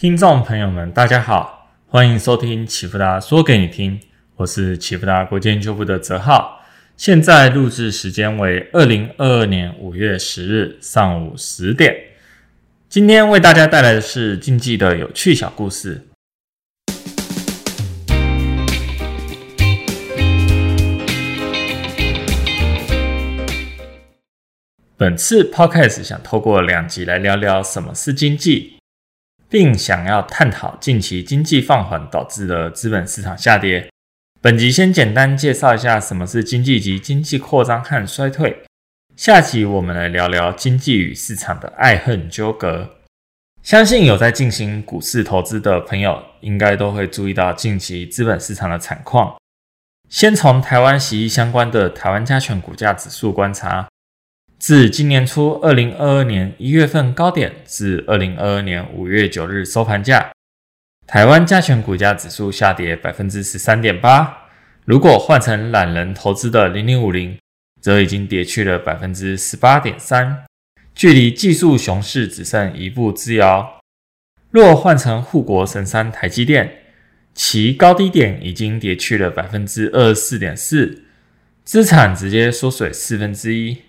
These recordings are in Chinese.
听众朋友们，大家好，欢迎收听启福达说给你听，我是启福达国际研究部的泽浩。现在录制时间为二零二二年五月十日上午十点。今天为大家带来的是竞技的有趣小故事。本次 podcast 想透过两集来聊聊什么是经济，并想要探讨近期经济放缓导致的资本市场下跌。本集先简单介绍一下什么是经济及经济扩张和衰退。下集我们来聊聊经济与市场的爱恨纠葛。相信有在进行股市投资的朋友，应该都会注意到近期资本市场的惨况。先从台湾洗衣相关的台湾加权股价指数观察。自今年初二零二二年一月份高点至二零二二年五月九日收盘价，台湾加权股价指数下跌百分之十三点八。如果换成懒人投资的零零五零，则已经跌去了百分之十八点三，距离技术熊市只剩一步之遥。若换成护国神山台积电，其高低点已经跌去了百分之二十四点四，资产直接缩水四分之一。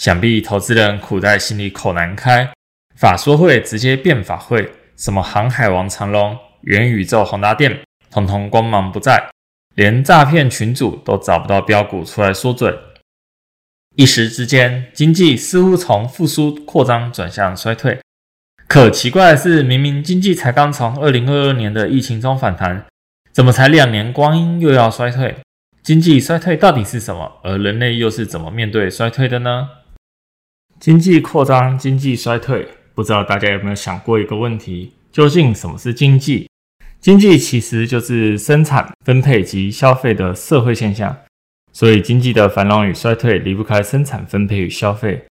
想必投资人苦在心里口难开，法说会直接变法会，什么航海王长龙、元宇宙宏达电，统统光芒不在，连诈骗群主都找不到标股出来说准。一时之间，经济似乎从复苏扩张转向衰退。可奇怪的是，明明经济才刚从二零二二年的疫情中反弹，怎么才两年光阴又要衰退？经济衰退到底是什么？而人类又是怎么面对衰退的呢？经济扩张、经济衰退，不知道大家有没有想过一个问题：究竟什么是经济？经济其实就是生产、分配及消费的社会现象，所以经济的繁荣与衰退离不开生产、分配与消费。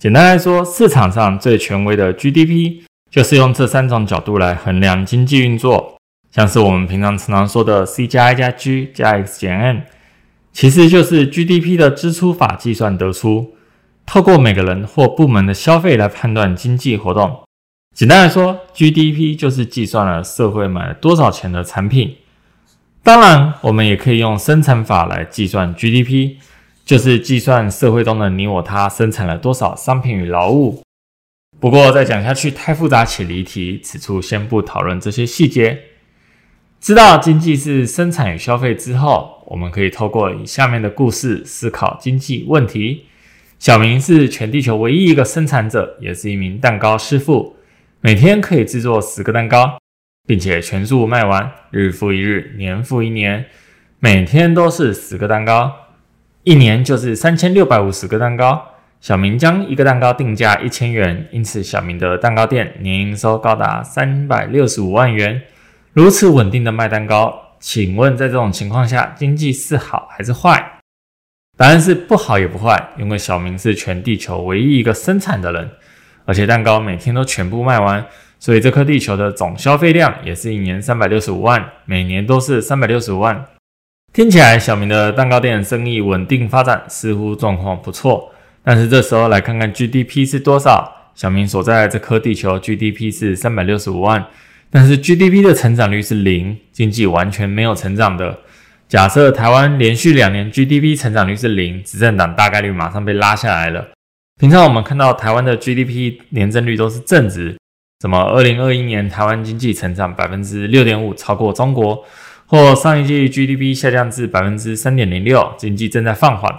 简单来说，市场上最权威的 GDP 就是用这三种角度来衡量经济运作，像是我们平常常常说的 C 加 I 加 G 加 X 减 M，其实就是 GDP 的支出法计算得出。透过每个人或部门的消费来判断经济活动。简单来说，GDP 就是计算了社会买了多少钱的产品。当然，我们也可以用生产法来计算 GDP，就是计算社会中的你我他生产了多少商品与劳务。不过再讲下去太复杂且离题，此处先不讨论这些细节。知道经济是生产与消费之后，我们可以透过以下面的故事思考经济问题。小明是全地球唯一一个生产者，也是一名蛋糕师傅。每天可以制作十个蛋糕，并且全数卖完，日复一日，年复一年，每天都是十个蛋糕，一年就是三千六百五十个蛋糕。小明将一个蛋糕定价一千元，因此小明的蛋糕店年营收高达三百六十五万元。如此稳定的卖蛋糕，请问在这种情况下，经济是好还是坏？答案是不好也不坏，因为小明是全地球唯一一个生产的人，而且蛋糕每天都全部卖完，所以这颗地球的总消费量也是一年三百六十五万，每年都是三百六十五万。听起来小明的蛋糕店生意稳定发展，似乎状况不错。但是这时候来看看 GDP 是多少？小明所在的这颗地球 GDP 是三百六十五万，但是 GDP 的成长率是零，经济完全没有成长的。假设台湾连续两年 GDP 成长率是零，执政党大概率马上被拉下来了。平常我们看到台湾的 GDP 年增率都是正值，什么二零二一年台湾经济成长百分之六点五，超过中国，或上一季 GDP 下降至百分之三点零六，经济正在放缓。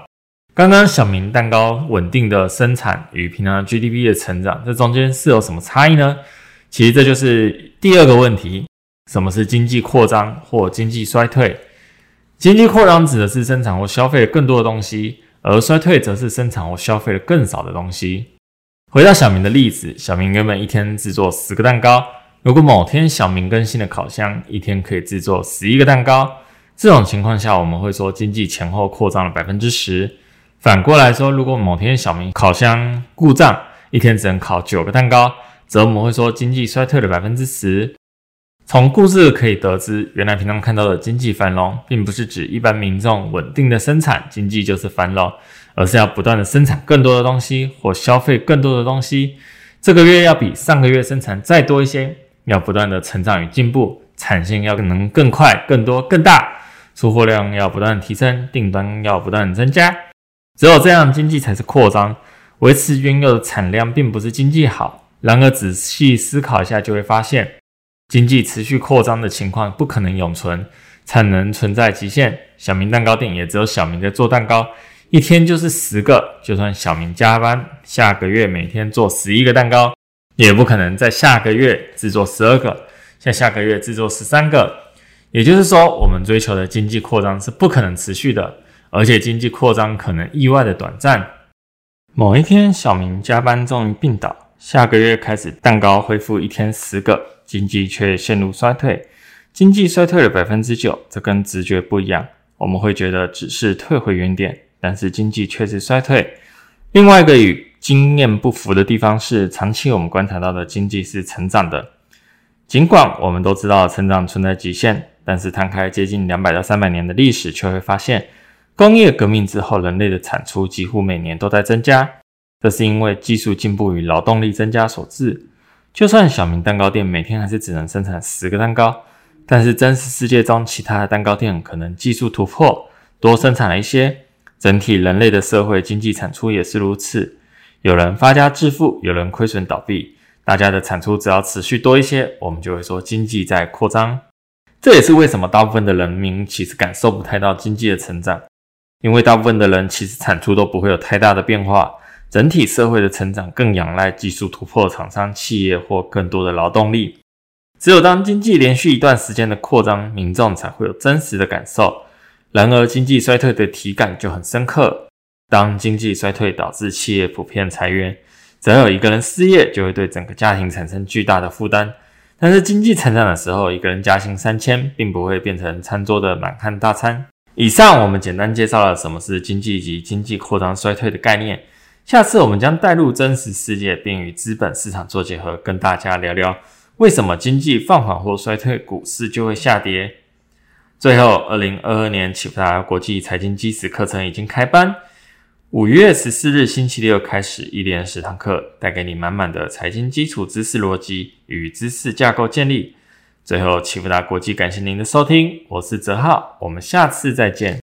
刚刚小明蛋糕稳定的生产与平常 GDP 的成长，这中间是有什么差异呢？其实这就是第二个问题：什么是经济扩张或经济衰退？经济扩张指的是生产或消费更多的东西，而衰退则是生产或消费的更少的东西。回到小明的例子，小明原本一天制作十个蛋糕，如果某天小明更新了烤箱，一天可以制作十一个蛋糕。这种情况下，我们会说经济前后扩张了百分之十。反过来说，如果某天小明烤箱故障，一天只能烤九个蛋糕，则我们会说经济衰退了百分之十。从故事可以得知，原来平常看到的经济繁荣，并不是指一般民众稳定的生产经济就是繁荣，而是要不断的生产更多的东西或消费更多的东西。这个月要比上个月生产再多一些，要不断的成长与进步，产线要能更快、更多、更大，出货量要不断提升，订单要不断增加。只有这样，经济才是扩张。维持原有的产量并不是经济好。然而，仔细思考一下，就会发现，经济持续扩张的情况不可能永存，产能存在极限。小明蛋糕店也只有小明在做蛋糕，一天就是十个。就算小明加班，下个月每天做十一个蛋糕，也不可能在下个月制作十二个，下下个月制作十三个。也就是说，我们追求的经济扩张是不可能持续的。而且经济扩张可能意外的短暂。某一天，小明加班终于病倒，下个月开始蛋糕恢复一天十个，经济却陷入衰退。经济衰退了百分之九，这跟直觉不一样。我们会觉得只是退回原点，但是经济却是衰退。另外一个与经验不符的地方是，长期我们观察到的经济是成长的。尽管我们都知道成长存在极限，但是摊开接近两百到三百年的历史，却会发现。工业革命之后，人类的产出几乎每年都在增加，这是因为技术进步与劳动力增加所致。就算小明蛋糕店每天还是只能生产十个蛋糕，但是真实世界中其他的蛋糕店可能技术突破，多生产了一些。整体人类的社会经济产出也是如此，有人发家致富，有人亏损倒闭，大家的产出只要持续多一些，我们就会说经济在扩张。这也是为什么大部分的人民其实感受不太到经济的成长。因为大部分的人其实产出都不会有太大的变化，整体社会的成长更仰赖技术突破、厂商企业或更多的劳动力。只有当经济连续一段时间的扩张，民众才会有真实的感受。然而，经济衰退的体感就很深刻。当经济衰退导致企业普遍裁员，只要有一个人失业，就会对整个家庭产生巨大的负担。但是，经济成长的时候，一个人加薪三千，并不会变成餐桌的满汉大餐。以上我们简单介绍了什么是经济及经济扩张衰退的概念。下次我们将带入真实世界，并与资本市场做结合，跟大家聊聊为什么经济放缓或衰退，股市就会下跌。最后，二零二二年启福达国际财经基石课程已经开班，五月十四日星期六开始，一连十堂课，带给你满满的财经基础知识、逻辑与知识架构建立。最后，启福达国际感谢您的收听，我是泽浩，我们下次再见。